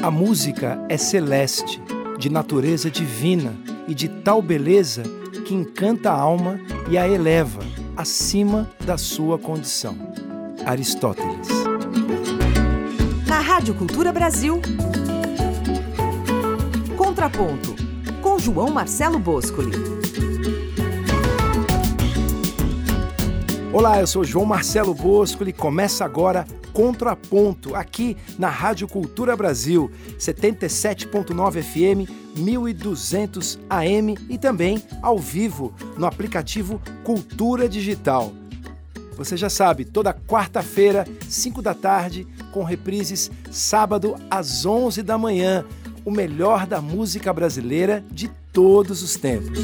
A música é celeste, de natureza divina e de tal beleza que encanta a alma e a eleva acima da sua condição. Aristóteles. Na Rádio Cultura Brasil, Contraponto, com João Marcelo Boscoli. Olá, eu sou João Marcelo Boscoli. Começa agora Contraponto, aqui na Rádio Cultura Brasil, 77.9 FM, 1200 AM e também ao vivo no aplicativo Cultura Digital. Você já sabe, toda quarta-feira, 5 da tarde, com reprises sábado às 11 da manhã, o melhor da música brasileira de todos os tempos.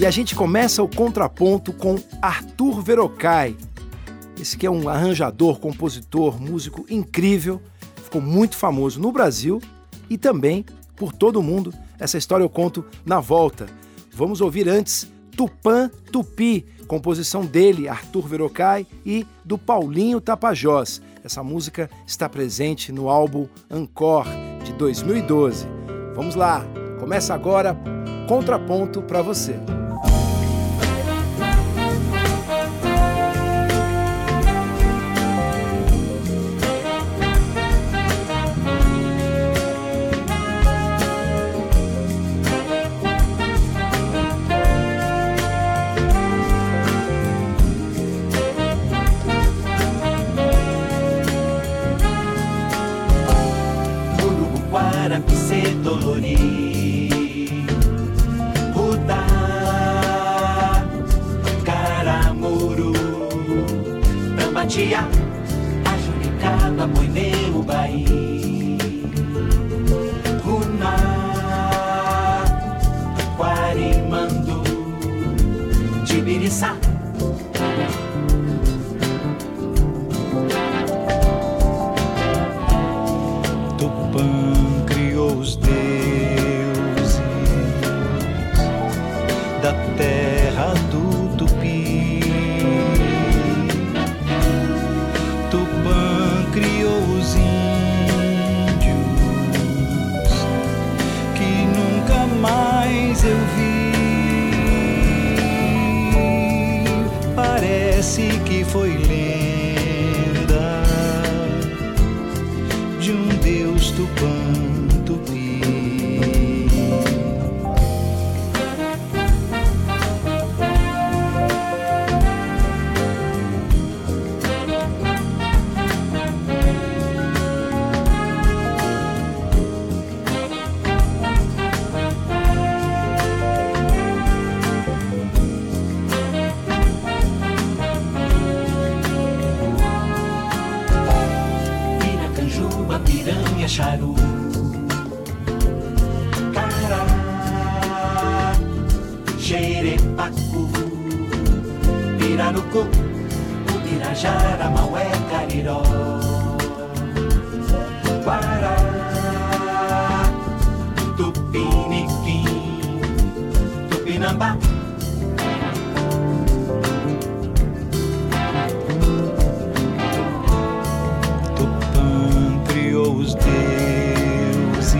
E a gente começa o contraponto com Arthur Verocai, esse que é um arranjador, compositor, músico incrível, ficou muito famoso no Brasil e também por todo o mundo. Essa história eu conto na volta. Vamos ouvir antes Tupã Tupi, composição dele, Arthur Verocai, e do Paulinho Tapajós. Essa música está presente no álbum Encore de 2012. Vamos lá, começa agora Contraponto para você. samba. Tupã criou os deuses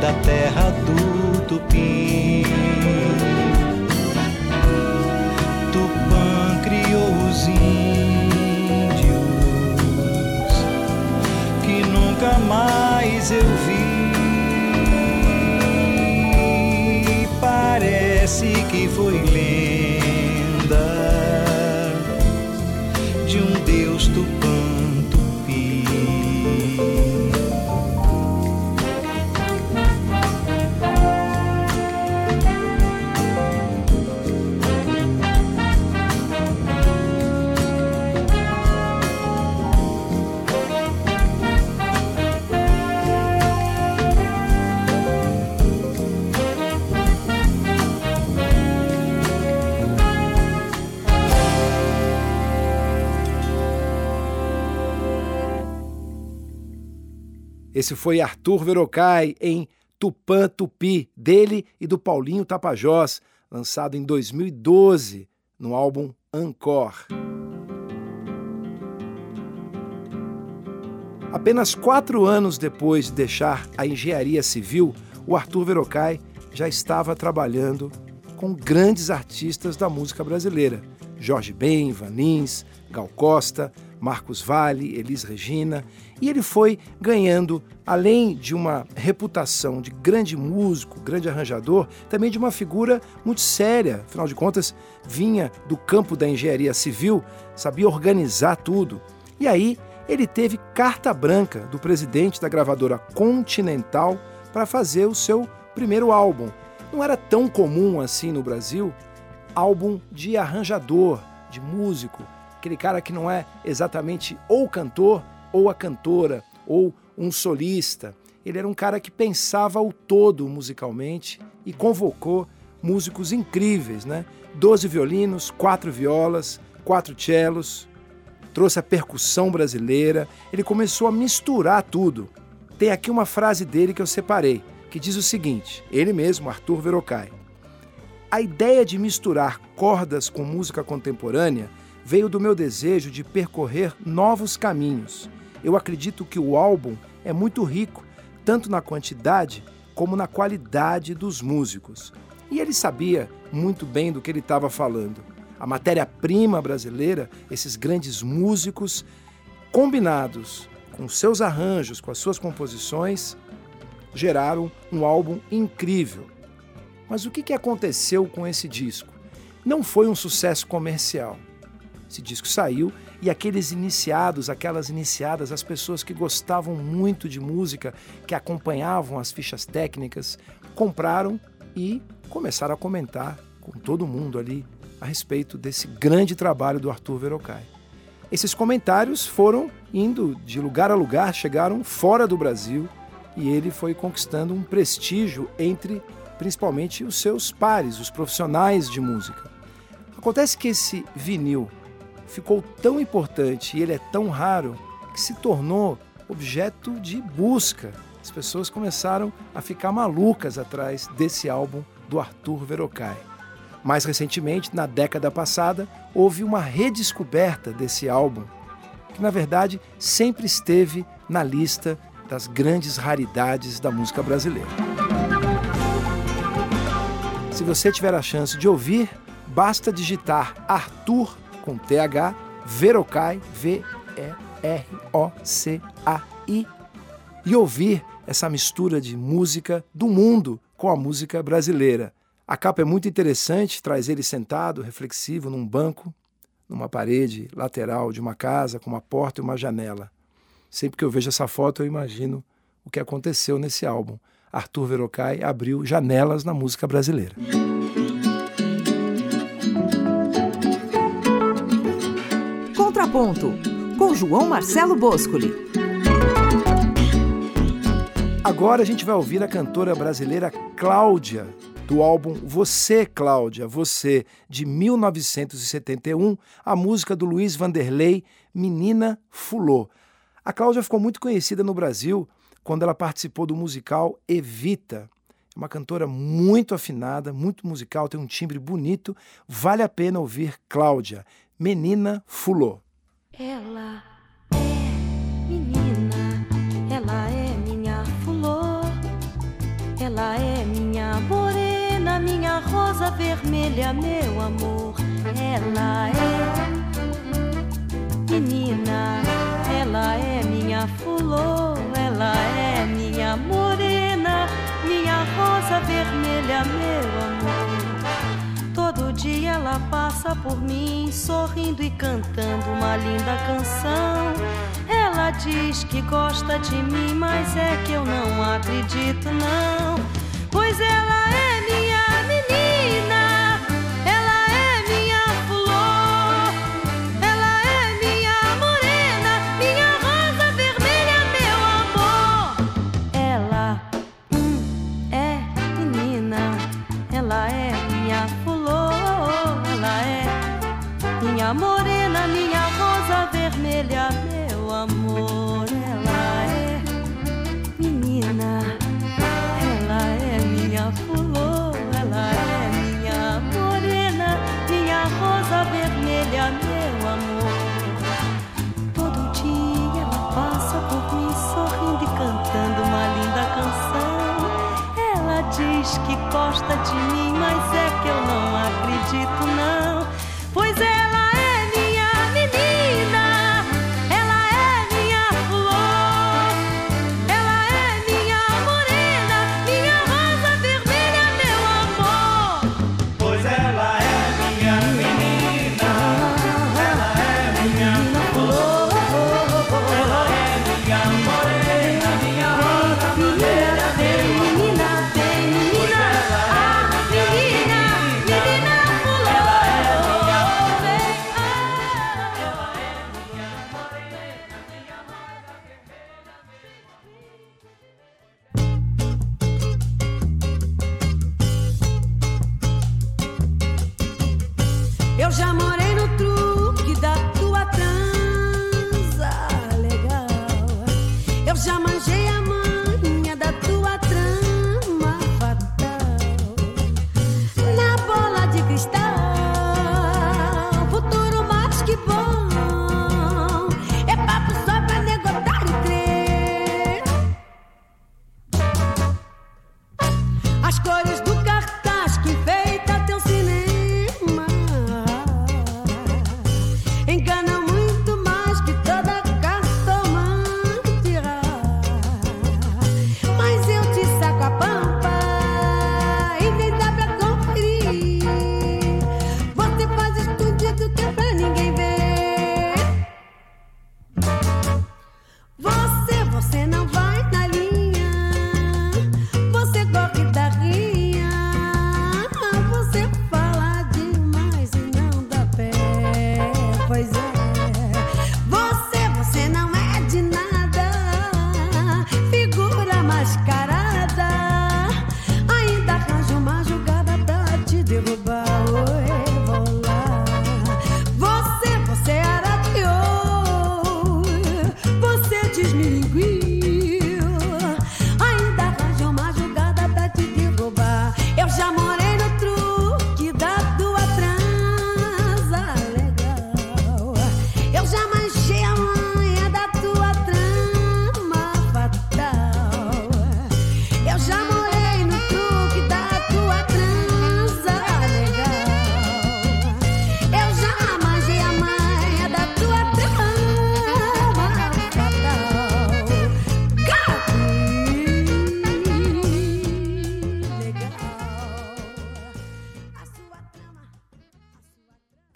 da terra do Tupi. Tupã criou os índios que nunca mais eu vi. esqueci que foi lento. Esse foi Arthur Verocai em Tupã Tupi, dele e do Paulinho Tapajós, lançado em 2012 no álbum Encore. Apenas quatro anos depois de deixar a engenharia civil, o Arthur Verocai já estava trabalhando com grandes artistas da música brasileira. Jorge Ben, Van Lins, Gal Costa, Marcos Vale, Elis Regina, e ele foi ganhando, além de uma reputação de grande músico, grande arranjador, também de uma figura muito séria, afinal de contas, vinha do campo da engenharia civil, sabia organizar tudo. E aí ele teve carta branca do presidente da gravadora Continental para fazer o seu primeiro álbum. Não era tão comum assim no Brasil álbum de arranjador, de músico, aquele cara que não é exatamente ou cantor ou a cantora ou um solista. Ele era um cara que pensava o todo musicalmente e convocou músicos incríveis, né? Doze violinos, quatro violas, quatro cellos, trouxe a percussão brasileira, ele começou a misturar tudo. Tem aqui uma frase dele que eu separei, que diz o seguinte: ele mesmo, Arthur Verocai. A ideia de misturar cordas com música contemporânea veio do meu desejo de percorrer novos caminhos. Eu acredito que o álbum é muito rico, tanto na quantidade como na qualidade dos músicos. E ele sabia muito bem do que ele estava falando a matéria-prima brasileira, esses grandes músicos, combinados com seus arranjos, com as suas composições, geraram um álbum incrível. Mas o que aconteceu com esse disco? Não foi um sucesso comercial. Esse disco saiu e aqueles iniciados, aquelas iniciadas, as pessoas que gostavam muito de música, que acompanhavam as fichas técnicas, compraram e começaram a comentar com todo mundo ali a respeito desse grande trabalho do Arthur Verocai. Esses comentários foram indo de lugar a lugar, chegaram fora do Brasil e ele foi conquistando um prestígio entre principalmente os seus pares, os profissionais de música. Acontece que esse vinil ficou tão importante e ele é tão raro que se tornou objeto de busca. As pessoas começaram a ficar malucas atrás desse álbum do Arthur Verocai. Mais recentemente, na década passada, houve uma redescoberta desse álbum, que na verdade sempre esteve na lista das grandes raridades da música brasileira. Se você tiver a chance de ouvir, basta digitar Arthur com TH Verocai, V-E-R-O-C-A-I, e ouvir essa mistura de música do mundo com a música brasileira. A capa é muito interessante, traz ele sentado, reflexivo, num banco, numa parede lateral de uma casa, com uma porta e uma janela. Sempre que eu vejo essa foto, eu imagino o que aconteceu nesse álbum. Arthur Verocai abriu janelas na música brasileira. Contraponto, com João Marcelo Boscoli. Agora a gente vai ouvir a cantora brasileira Cláudia, do álbum Você, Cláudia, Você, de 1971, a música do Luiz Vanderlei, Menina Fulô. A Cláudia ficou muito conhecida no Brasil quando ela participou do musical Evita. É uma cantora muito afinada, muito musical, tem um timbre bonito. Vale a pena ouvir Cláudia, Menina Fulô. Ela é menina, ela é minha fulô, ela é minha morena minha rosa vermelha, meu amor. Ela é menina, ela é minha flor, ela é minha morena, minha rosa vermelha, meu amor. Passa por mim, sorrindo e cantando uma linda canção. Ela diz que gosta de mim, mas é que eu não acredito, não. Pois ela é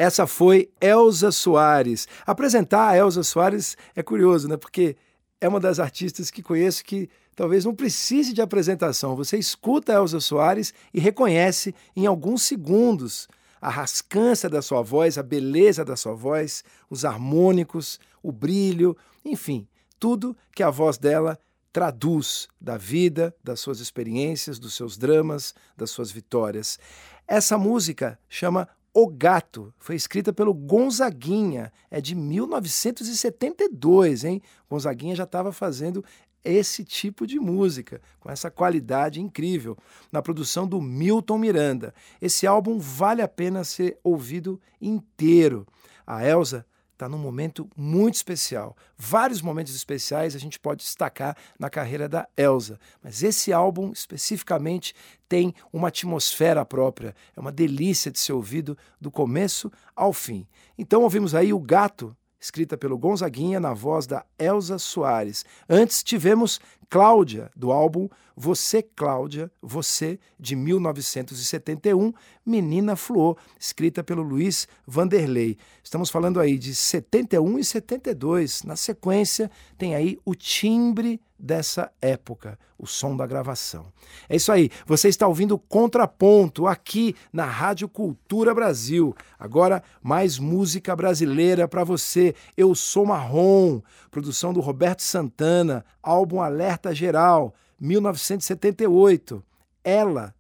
Essa foi Elza Soares. Apresentar a Elza Soares é curioso, né? Porque é uma das artistas que conheço que talvez não precise de apresentação. Você escuta a Elza Soares e reconhece em alguns segundos a rascança da sua voz, a beleza da sua voz, os harmônicos, o brilho, enfim, tudo que a voz dela traduz da vida, das suas experiências, dos seus dramas, das suas vitórias. Essa música chama o Gato foi escrita pelo Gonzaguinha, é de 1972, hein? Gonzaguinha já estava fazendo esse tipo de música, com essa qualidade incrível, na produção do Milton Miranda. Esse álbum vale a pena ser ouvido inteiro. A Elsa está num momento muito especial. Vários momentos especiais a gente pode destacar na carreira da Elsa, mas esse álbum especificamente tem uma atmosfera própria, é uma delícia de ser ouvido do começo ao fim. Então ouvimos aí o Gato, escrita pelo Gonzaguinha na voz da Elsa Soares. Antes tivemos Cláudia, do álbum Você, Cláudia, Você, de 1971, Menina Fluor, escrita pelo Luiz Vanderlei. Estamos falando aí de 71 e 72. Na sequência, tem aí o timbre dessa época, o som da gravação. É isso aí, você está ouvindo Contraponto aqui na Rádio Cultura Brasil. Agora, mais música brasileira para você. Eu sou Marrom, produção do Roberto Santana, álbum Alerta Geral, 1978. Ela,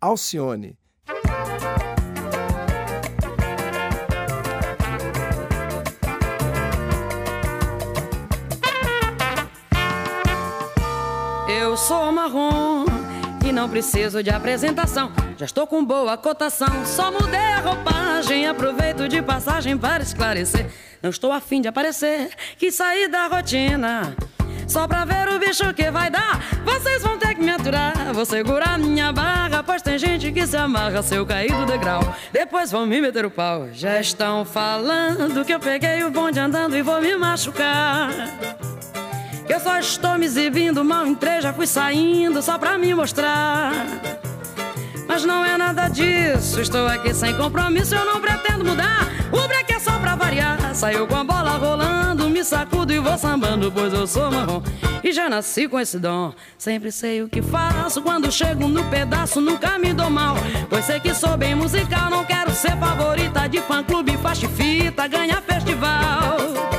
Alcione. Não preciso de apresentação. Já estou com boa cotação, só mudei a roupagem. Aproveito de passagem para esclarecer. Não estou afim de aparecer, que sair da rotina. Só pra ver o bicho que vai dar. Vocês vão ter que me aturar. Vou segurar minha barra, pois tem gente que se amarra se eu cair do degrau. Depois vão me meter o pau. Já estão falando que eu peguei o bonde andando e vou me machucar. Que eu só estou me exibindo, mal entrei, já fui saindo só pra me mostrar. Mas não é nada disso, estou aqui sem compromisso, eu não pretendo mudar. O break é só pra variar. Saiu com a bola rolando, me sacudo e vou sambando, pois eu sou marrom. E já nasci com esse dom. Sempre sei o que faço. Quando chego no pedaço, nunca me dou mal. Pois sei que sou bem musical. Não quero ser favorita de fã-clube, faixa fita, ganhar festival.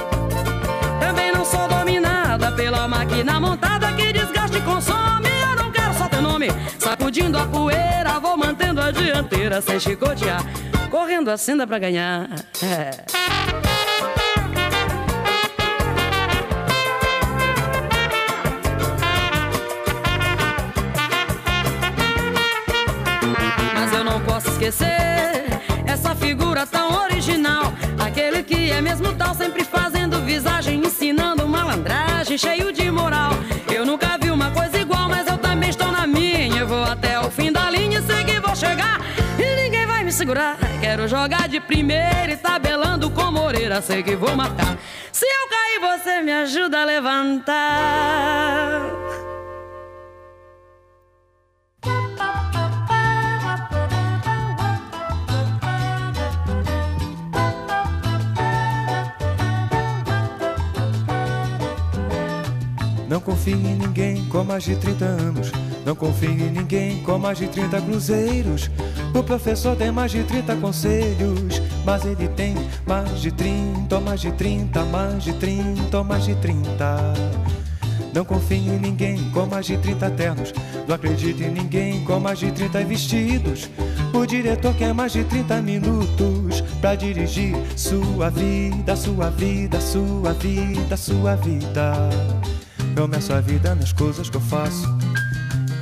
Não máquina montada que desgaste e consome. Eu não quero só teu nome. Sacudindo a poeira, vou mantendo a dianteira sem chicotear. Correndo assim dá pra ganhar. É. esquecer essa figura tão original. Aquele que é mesmo tal, sempre fazendo visagem, ensinando malandragem, cheio de moral. Eu nunca vi uma coisa igual, mas eu também estou na minha. Eu vou até o fim da linha, sei que vou chegar. E ninguém vai me segurar. Quero jogar de primeira e tabelando com Moreira, sei que vou marcar. Se eu cair, você me ajuda a levantar. Não confie em ninguém com mais de 30 anos. Não confie em ninguém com mais de 30 cruzeiros. O professor tem mais de 30 conselhos. Mas ele tem mais de 30, mais de 30, mais de 30, mais de 30. Não confie em ninguém com mais de 30 ternos. Não acredite em ninguém com mais de 30 vestidos. O diretor quer mais de 30 minutos pra dirigir sua vida, sua vida, sua vida, sua vida. Eu meço a vida nas coisas que eu faço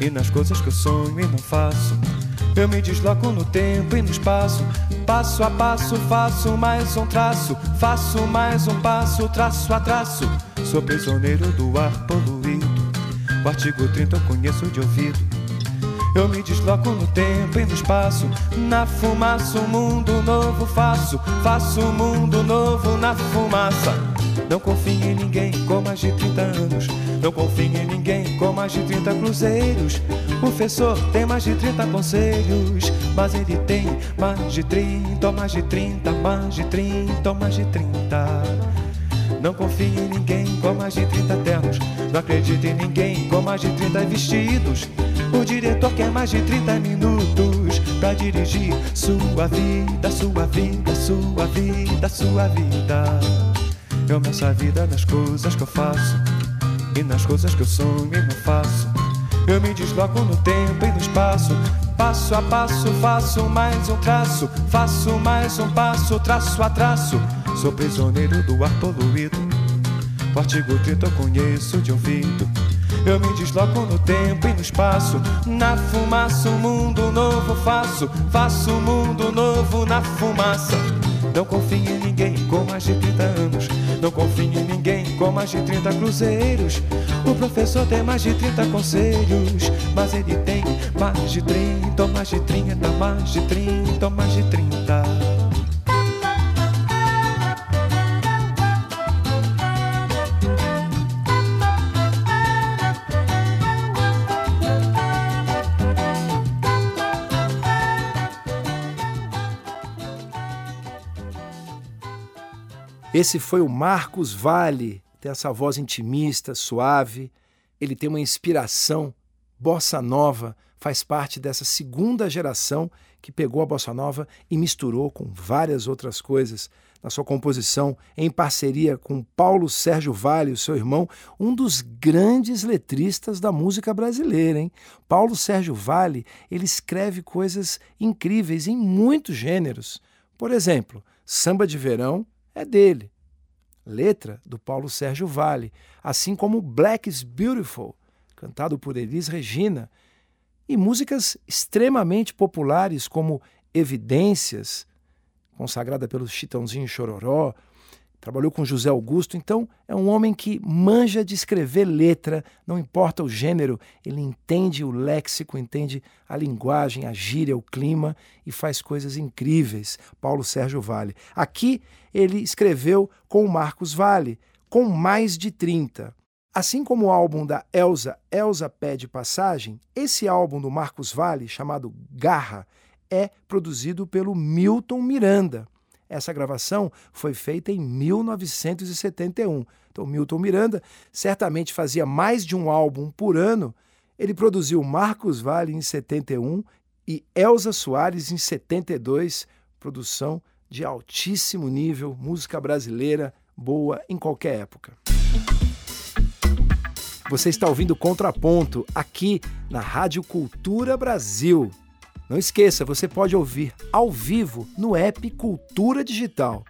e nas coisas que eu sonho e não faço. Eu me desloco no tempo e no espaço. Passo a passo faço mais um traço. Faço mais um passo, traço a traço. Sou prisioneiro do ar poluído. O artigo 30 eu conheço de ouvido. Eu me desloco no tempo e no espaço. Na fumaça, um mundo novo faço. Faço um mundo novo na fumaça. Não confie em ninguém com mais de 30 anos. Não confie em ninguém com mais de 30 cruzeiros. O professor tem mais de 30 conselhos. Mas ele tem mais de 30, mais de 30, mais de 30, mais de 30. Não confie em ninguém com mais de 30 ternos. Não acredite em ninguém com mais de 30 vestidos. O diretor quer mais de 30 minutos pra dirigir sua vida, sua vida, sua vida, sua vida. Eu meço a vida nas coisas que eu faço e nas coisas que eu sonho e não faço. Eu me desloco no tempo e no espaço. Passo a passo faço mais um traço. Faço mais um passo, traço a traço. Sou prisioneiro do ar poluído. O artigo 30 eu conheço de ouvido. Eu me desloco no tempo e no espaço. Na fumaça, um mundo novo faço. Faço um mundo novo na fumaça. Não confio em ninguém com mais de 30 anos. Não confio em ninguém com mais de 30 cruzeiros. O professor tem mais de 30 conselhos. Mas ele tem mais de 30, mais de 30, mais de 30, mais de 30. Esse foi o Marcos Vale, tem essa voz intimista, suave. Ele tem uma inspiração bossa nova, faz parte dessa segunda geração que pegou a bossa nova e misturou com várias outras coisas na sua composição, em parceria com Paulo Sérgio Vale, o seu irmão, um dos grandes letristas da música brasileira, hein? Paulo Sérgio Vale, ele escreve coisas incríveis em muitos gêneros. Por exemplo, Samba de Verão é dele. Letra do Paulo Sérgio Vale, assim como Black is Beautiful, cantado por Elis Regina, e músicas extremamente populares como Evidências, consagrada pelo Chitãozinho Chororó, trabalhou com José Augusto, então é um homem que manja de escrever letra, não importa o gênero, ele entende o léxico, entende a linguagem, a gíria, o clima e faz coisas incríveis. Paulo Sérgio Vale. Aqui ele escreveu com Marcos Vale, com mais de 30. Assim como o álbum da Elsa, Elsa Pede Passagem, esse álbum do Marcos Vale, chamado Garra, é produzido pelo Milton Miranda. Essa gravação foi feita em 1971. Então, Milton Miranda certamente fazia mais de um álbum por ano. Ele produziu Marcos Vale em 71 e Elza Soares em 72, produção de altíssimo nível, música brasileira boa em qualquer época. Você está ouvindo Contraponto aqui na Rádio Cultura Brasil. Não esqueça, você pode ouvir ao vivo no app Cultura Digital.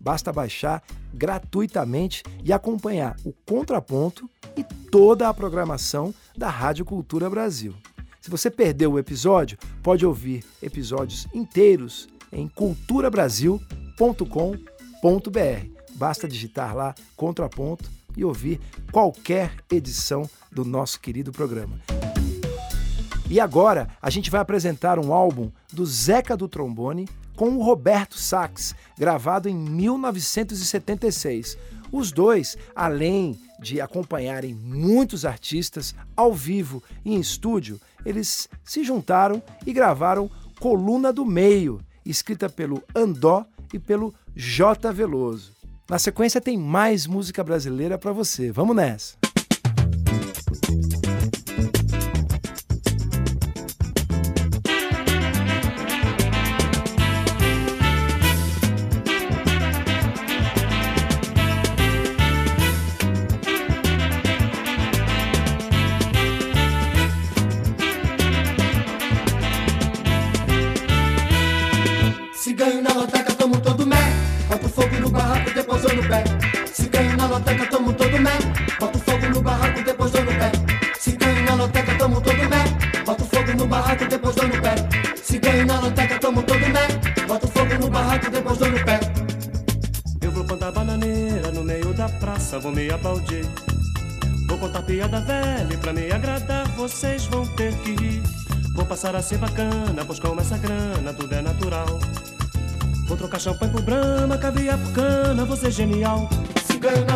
Basta baixar gratuitamente e acompanhar o contraponto e toda a programação da Rádio Cultura Brasil. Se você perdeu o episódio, pode ouvir episódios inteiros em culturabrasil.com.br. Basta digitar lá contraponto e ouvir qualquer edição do nosso querido programa. E agora a gente vai apresentar um álbum do Zeca do Trombone com o Roberto Sax, gravado em 1976. Os dois, além de acompanharem muitos artistas ao vivo e em estúdio, eles se juntaram e gravaram Coluna do Meio, escrita pelo Andó e pelo J. Veloso. Na sequência tem mais música brasileira para você. Vamos nessa! Me. Vou contar piada velha pra me agradar, vocês vão ter que rir. Vou passar a ser bacana, pois com essa grana tudo é natural. Vou trocar champanhe por brama, caviar por cana, vou ser genial. Se ganho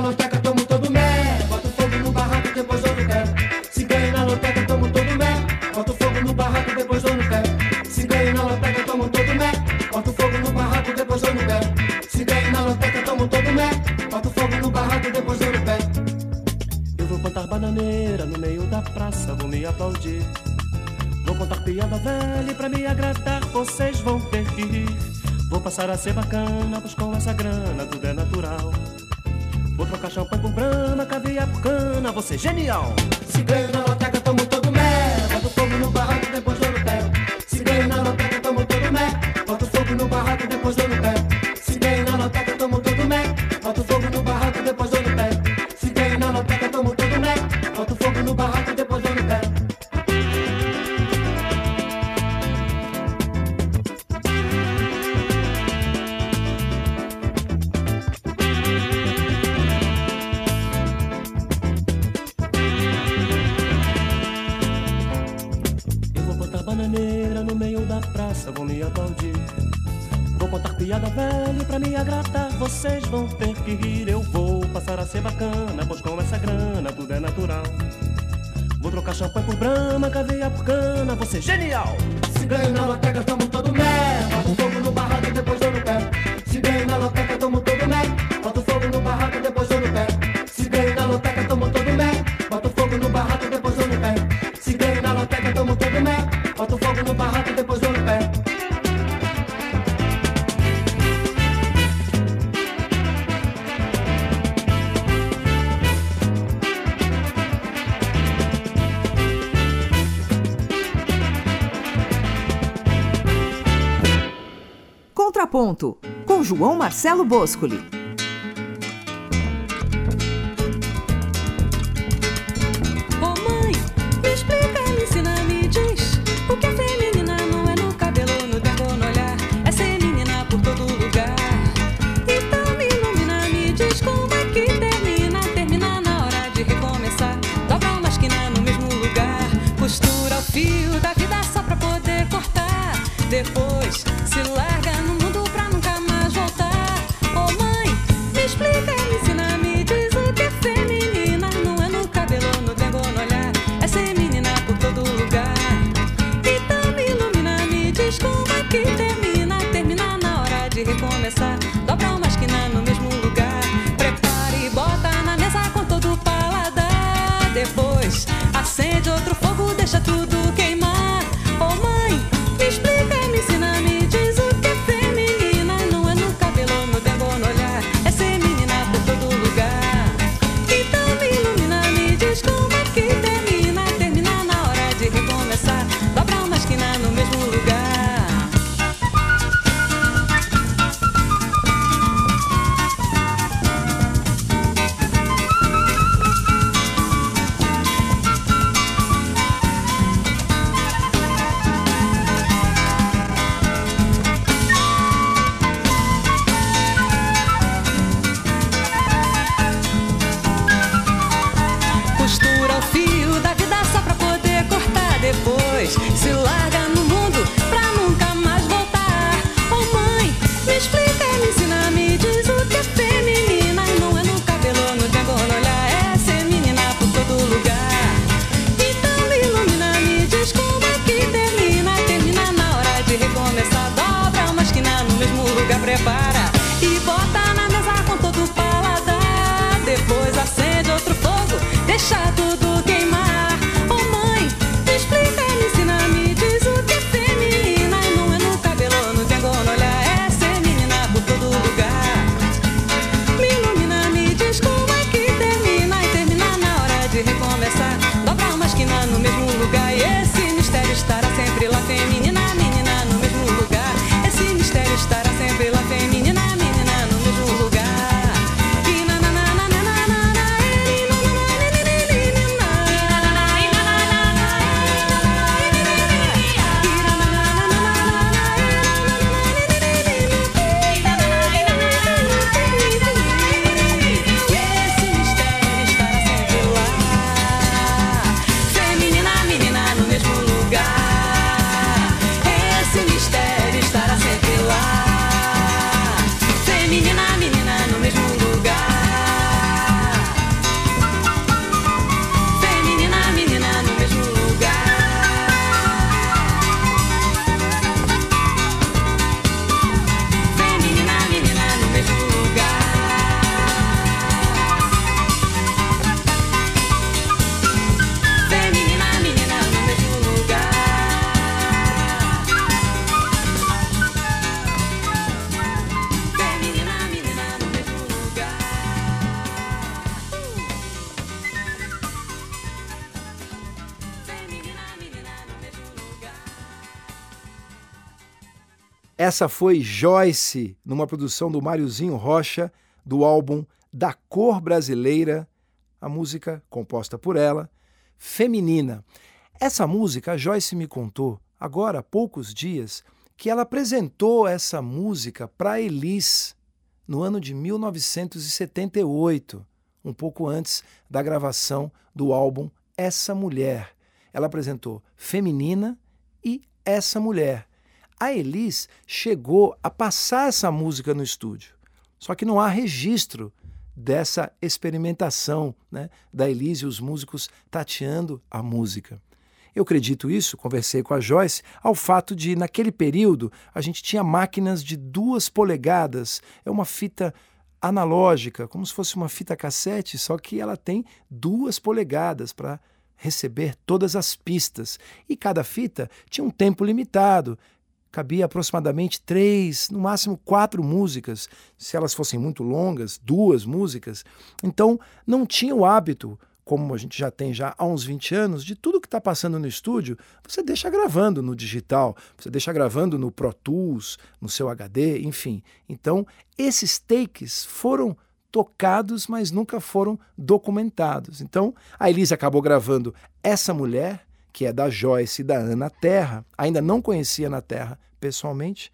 ser bacana, com essa grana tudo é natural. Vou trocar champanhe por brama, caviar por cana, vou ser genial. Contraponto, com João Marcelo Boscoli. Essa foi Joyce, numa produção do Máriozinho Rocha, do álbum Da Cor Brasileira, a música composta por ela, Feminina. Essa música, a Joyce me contou, agora há poucos dias, que ela apresentou essa música para Elis no ano de 1978, um pouco antes da gravação do álbum Essa Mulher. Ela apresentou Feminina e Essa Mulher a Elis chegou a passar essa música no estúdio. Só que não há registro dessa experimentação né, da Elis e os músicos tateando a música. Eu acredito isso, conversei com a Joyce, ao fato de, naquele período, a gente tinha máquinas de duas polegadas. É uma fita analógica, como se fosse uma fita cassete, só que ela tem duas polegadas para receber todas as pistas. E cada fita tinha um tempo limitado cabia aproximadamente três, no máximo quatro músicas, se elas fossem muito longas, duas músicas. Então, não tinha o hábito, como a gente já tem já há uns 20 anos, de tudo que está passando no estúdio, você deixa gravando no digital, você deixa gravando no Pro Tools, no seu HD, enfim. Então, esses takes foram tocados, mas nunca foram documentados. Então, a Elise acabou gravando essa mulher que é da Joyce e da Ana Terra, ainda não conhecia Ana Terra pessoalmente,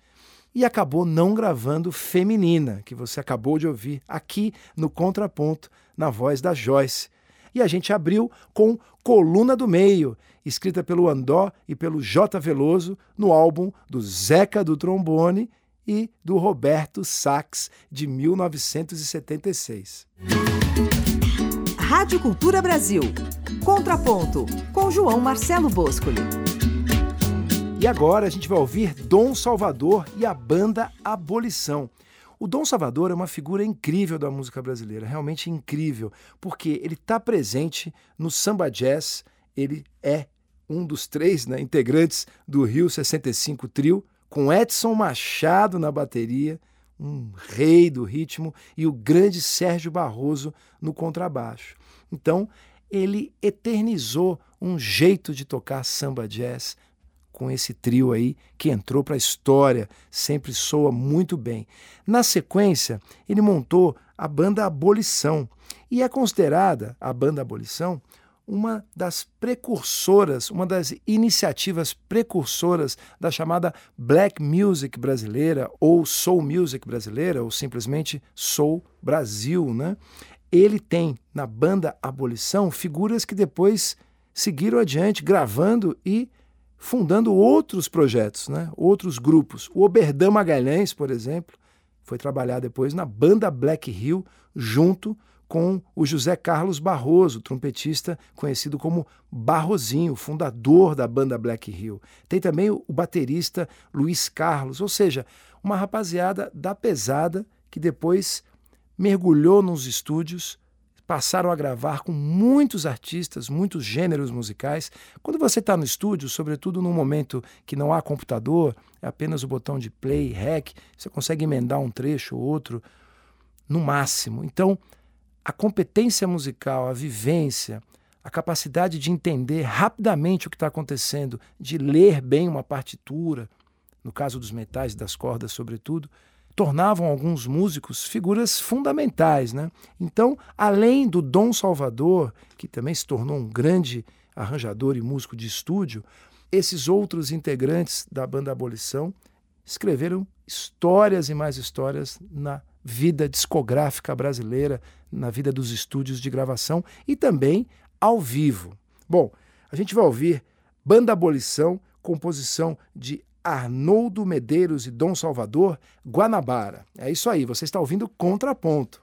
e acabou não gravando Feminina, que você acabou de ouvir aqui no Contraponto, na voz da Joyce. E a gente abriu com Coluna do Meio, escrita pelo Andó e pelo J. Veloso, no álbum do Zeca do Trombone e do Roberto Sax, de 1976. Rádio Cultura Brasil. Contraponto, com João Marcelo Boscoli. E agora a gente vai ouvir Dom Salvador e a banda Abolição. O Dom Salvador é uma figura incrível da música brasileira, realmente incrível, porque ele está presente no samba jazz, ele é um dos três né, integrantes do Rio 65 Trio, com Edson Machado na bateria, um rei do ritmo, e o grande Sérgio Barroso no contrabaixo. Então, ele eternizou um jeito de tocar samba jazz com esse trio aí que entrou para a história, sempre soa muito bem. Na sequência, ele montou a banda Abolição e é considerada a banda Abolição uma das precursoras, uma das iniciativas precursoras da chamada Black Music brasileira, ou Soul Music brasileira, ou simplesmente Soul Brasil. Né? Ele tem na banda Abolição figuras que depois seguiram adiante, gravando e fundando outros projetos, né? outros grupos. O Oberdan Magalhães, por exemplo, foi trabalhar depois na banda Black Hill, junto com o José Carlos Barroso, trompetista conhecido como Barrozinho, fundador da banda Black Hill. Tem também o baterista Luiz Carlos, ou seja, uma rapaziada da pesada que depois mergulhou nos estúdios, passaram a gravar com muitos artistas, muitos gêneros musicais. Quando você está no estúdio, sobretudo num momento que não há computador, é apenas o botão de play, rec, você consegue emendar um trecho ou outro no máximo. Então, a competência musical, a vivência, a capacidade de entender rapidamente o que está acontecendo, de ler bem uma partitura, no caso dos metais e das cordas, sobretudo, tornavam alguns músicos figuras fundamentais. Né? Então, além do Dom Salvador, que também se tornou um grande arranjador e músico de estúdio, esses outros integrantes da banda Abolição escreveram histórias e mais histórias na vida discográfica brasileira, na vida dos estúdios de gravação e também ao vivo. Bom, a gente vai ouvir Banda Abolição, composição de Arnoldo Medeiros e Dom Salvador, Guanabara. É isso aí, você está ouvindo Contraponto.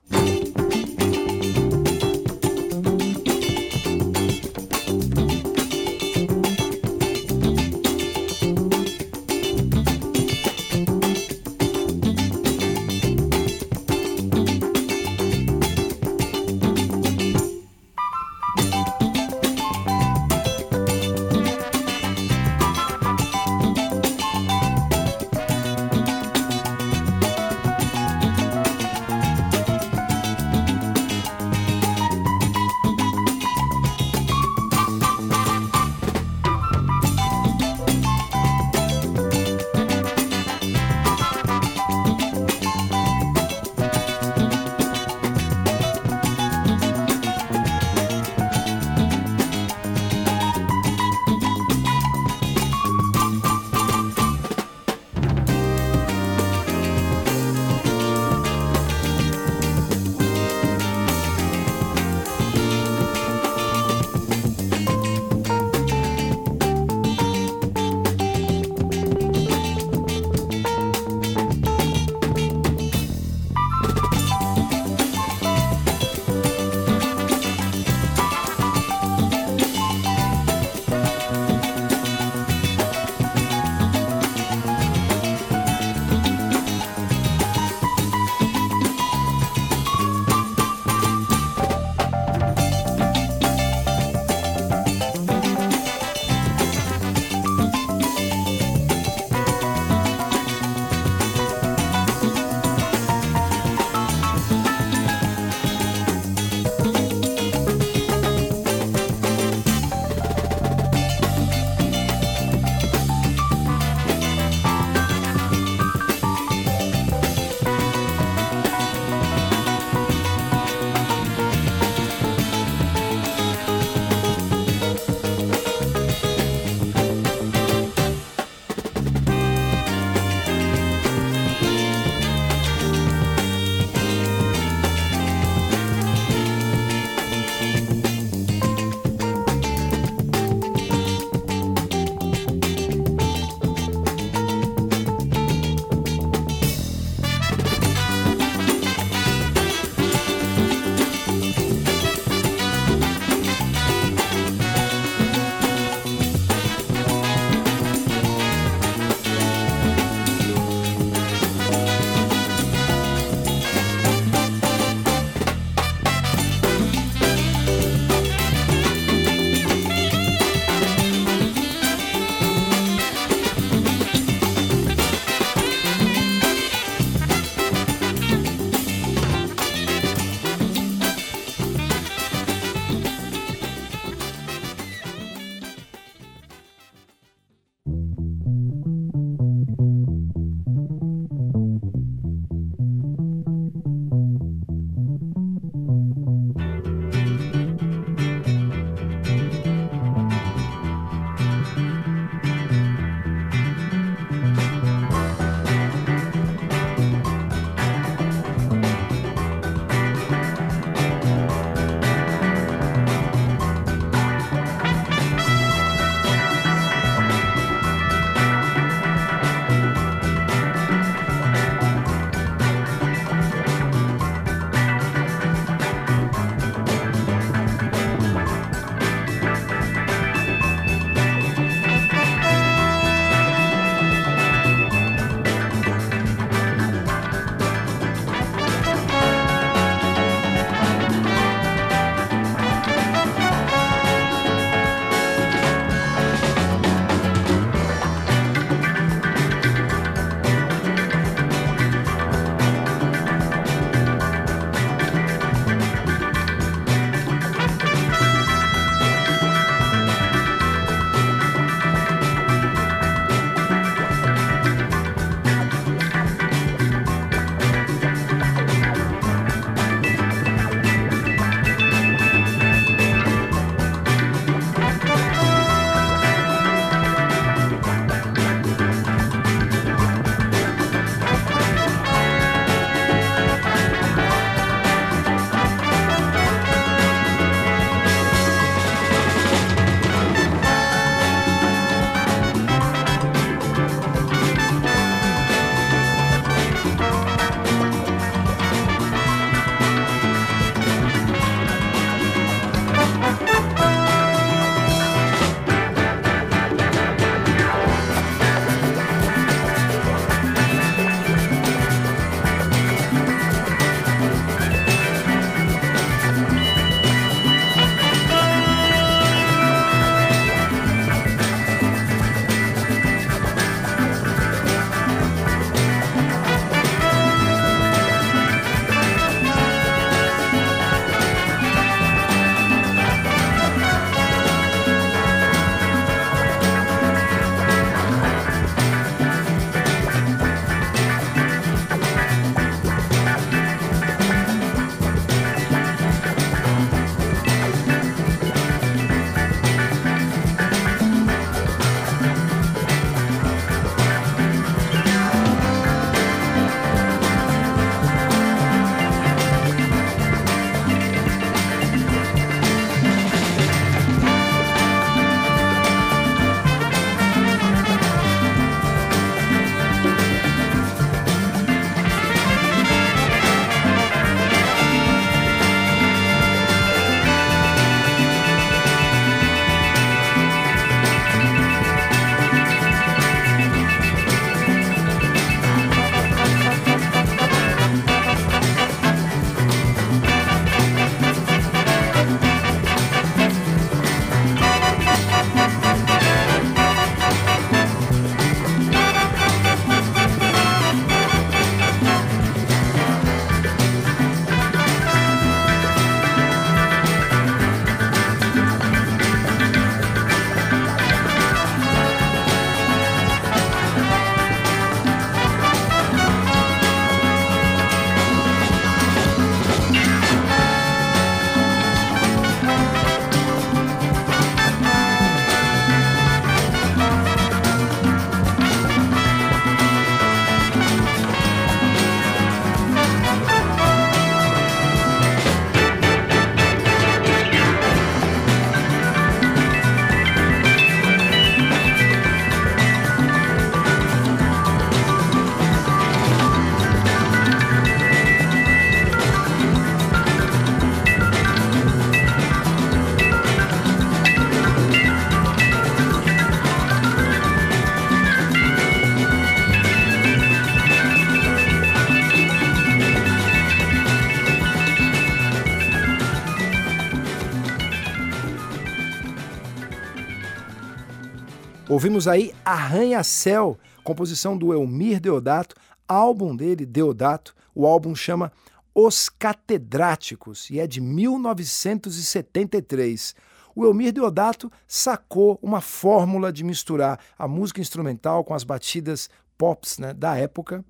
Ouvimos aí Arranha-Céu, composição do Elmir Deodato, álbum dele, Deodato. O álbum chama Os Catedráticos e é de 1973. O Elmir Deodato sacou uma fórmula de misturar a música instrumental com as batidas pops né, da época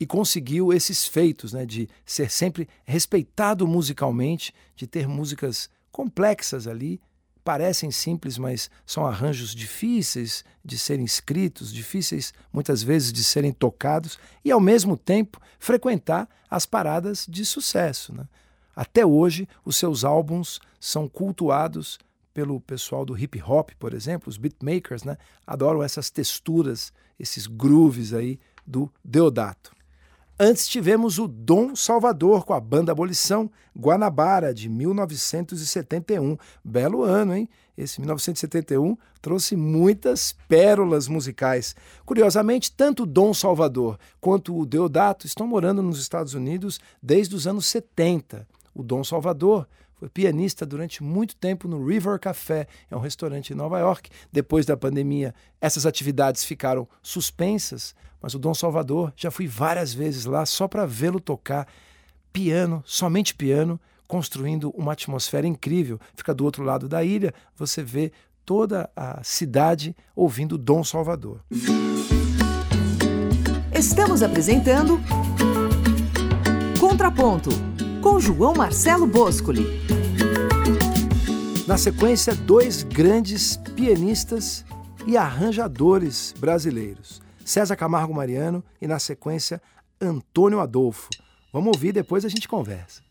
e conseguiu esses feitos né, de ser sempre respeitado musicalmente, de ter músicas complexas ali, parecem simples, mas são arranjos difíceis de serem escritos, difíceis muitas vezes de serem tocados, e ao mesmo tempo frequentar as paradas de sucesso. Né? Até hoje, os seus álbuns são cultuados pelo pessoal do hip hop, por exemplo, os beatmakers, né? adoram essas texturas, esses grooves aí do Deodato. Antes tivemos o Dom Salvador com a banda Abolição Guanabara de 1971. Belo ano, hein? Esse 1971 trouxe muitas pérolas musicais. Curiosamente, tanto o Dom Salvador quanto o Deodato estão morando nos Estados Unidos desde os anos 70. O Dom Salvador foi pianista durante muito tempo no River Café, é um restaurante em Nova York. Depois da pandemia, essas atividades ficaram suspensas, mas o Dom Salvador já fui várias vezes lá só para vê-lo tocar piano, somente piano, construindo uma atmosfera incrível. Fica do outro lado da ilha, você vê toda a cidade ouvindo Dom Salvador. Estamos apresentando Contraponto com João Marcelo Boscoli. Na sequência, dois grandes pianistas e arranjadores brasileiros, César Camargo Mariano e, na sequência, Antônio Adolfo. Vamos ouvir, depois a gente conversa.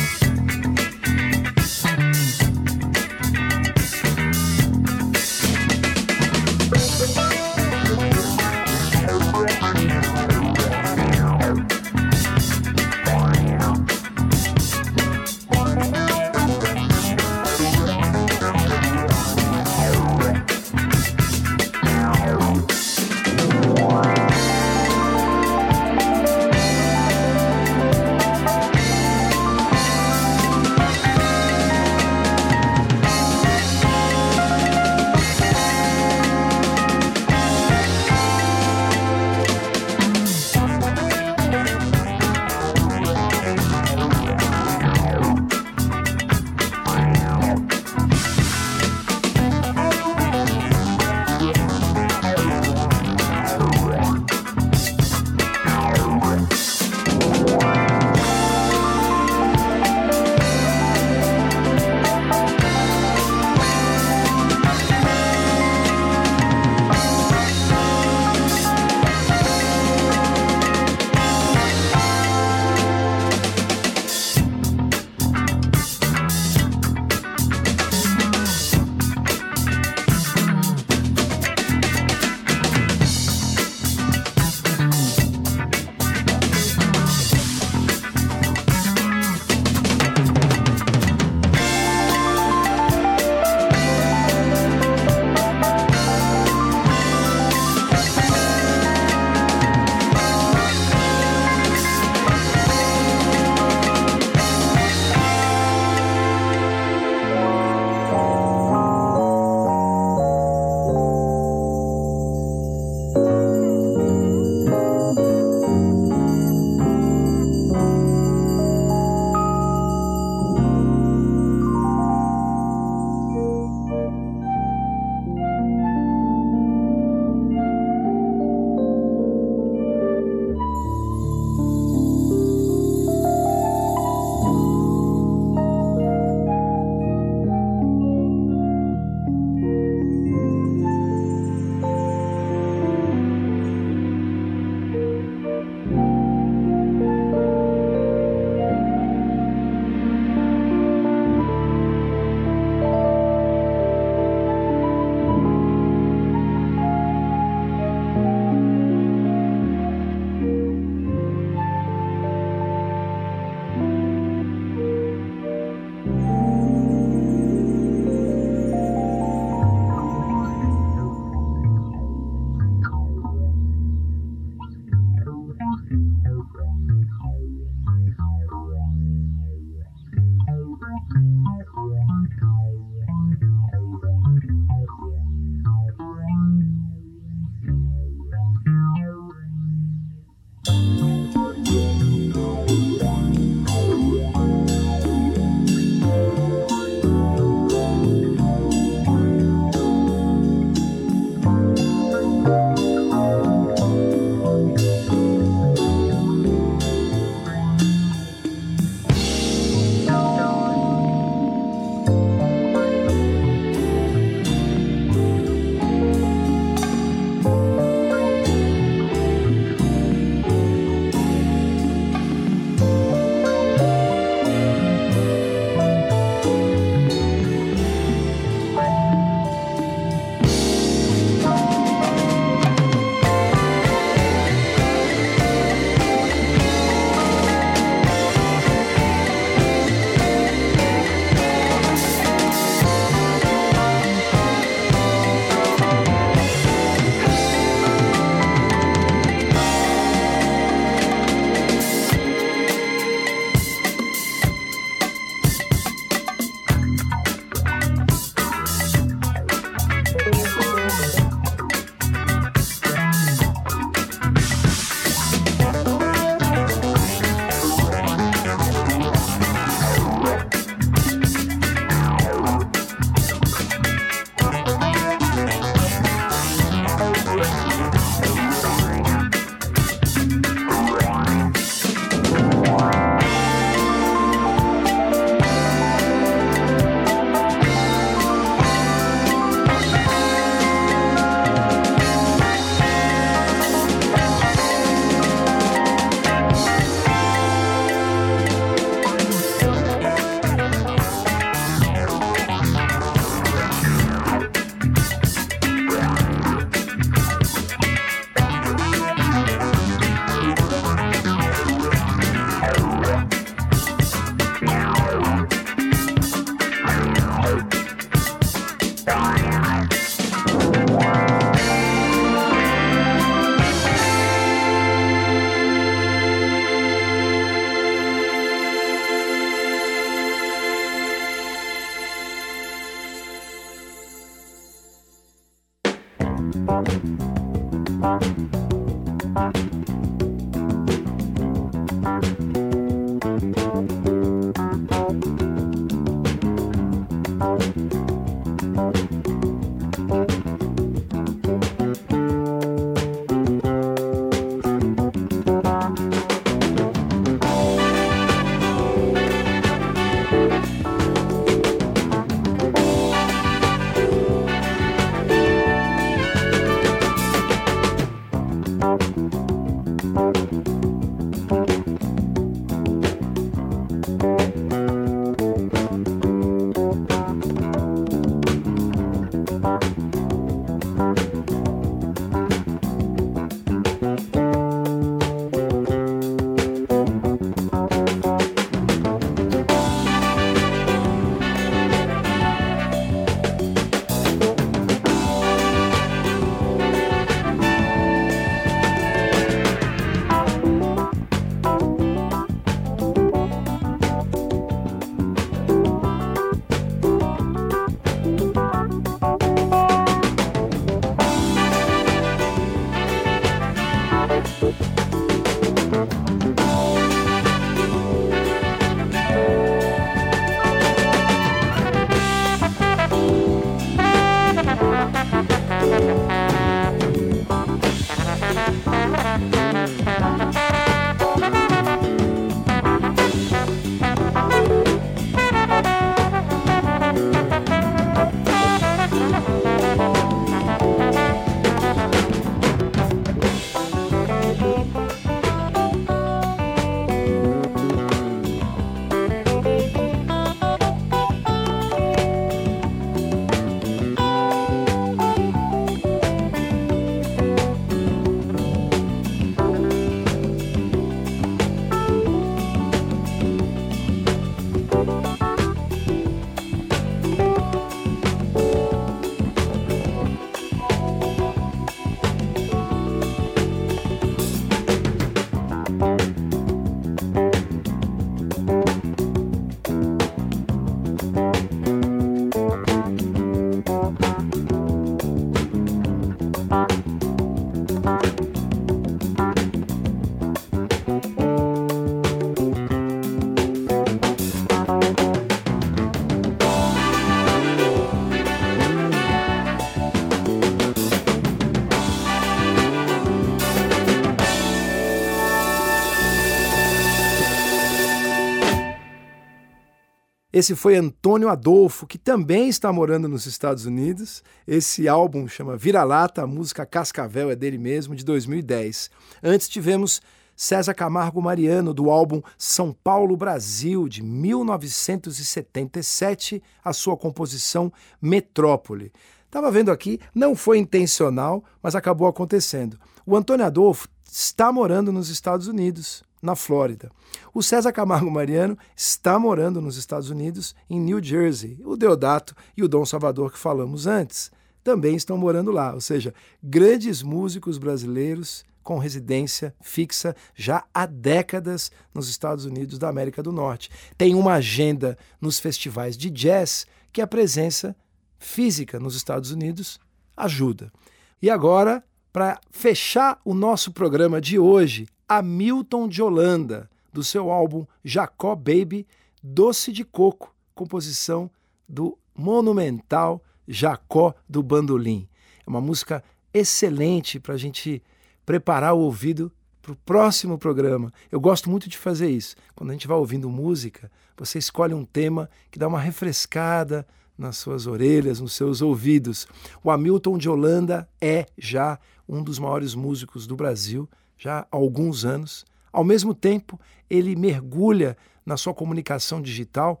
Esse foi Antônio Adolfo, que também está morando nos Estados Unidos. Esse álbum chama Vira-Lata, a música Cascavel é dele mesmo, de 2010. Antes tivemos César Camargo Mariano, do álbum São Paulo Brasil, de 1977, a sua composição Metrópole. Estava vendo aqui, não foi intencional, mas acabou acontecendo. O Antônio Adolfo está morando nos Estados Unidos na Flórida. O César Camargo Mariano está morando nos Estados Unidos, em New Jersey. O Deodato e o Dom Salvador, que falamos antes, também estão morando lá. Ou seja, grandes músicos brasileiros com residência fixa já há décadas nos Estados Unidos da América do Norte. Tem uma agenda nos festivais de jazz que a presença física nos Estados Unidos ajuda. E agora, para fechar o nosso programa de hoje, Hamilton de Holanda, do seu álbum Jacó Baby, Doce de Coco, composição do monumental Jacó do Bandolim. É uma música excelente para a gente preparar o ouvido para o próximo programa. Eu gosto muito de fazer isso. Quando a gente vai ouvindo música, você escolhe um tema que dá uma refrescada nas suas orelhas, nos seus ouvidos. O Hamilton de Holanda é já um dos maiores músicos do Brasil já há alguns anos. Ao mesmo tempo, ele mergulha na sua comunicação digital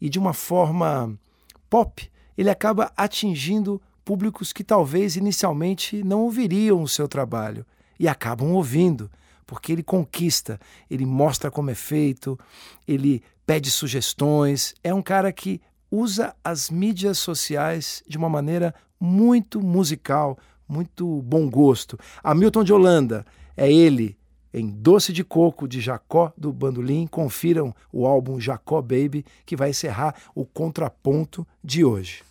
e, de uma forma pop, ele acaba atingindo públicos que talvez inicialmente não ouviriam o seu trabalho e acabam ouvindo, porque ele conquista, ele mostra como é feito, ele pede sugestões. É um cara que usa as mídias sociais de uma maneira muito musical, muito bom gosto. Hamilton de Holanda é ele em Doce de Coco de Jacó do Bandolim. Confiram o álbum Jacó Baby, que vai encerrar o contraponto de hoje.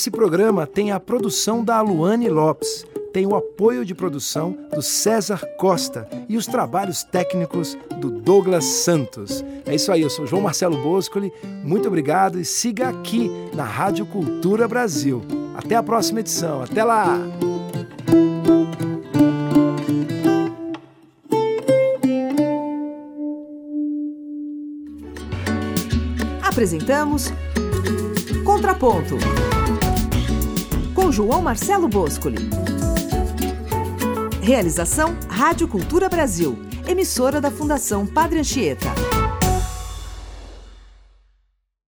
Esse programa tem a produção da Luane Lopes, tem o apoio de produção do César Costa e os trabalhos técnicos do Douglas Santos. É isso aí, eu sou João Marcelo Boscoli, muito obrigado e siga aqui na Rádio Cultura Brasil. Até a próxima edição, até lá! Apresentamos Contraponto com João Marcelo Boscoli. Realização Rádio Cultura Brasil, emissora da Fundação Padre Anchieta.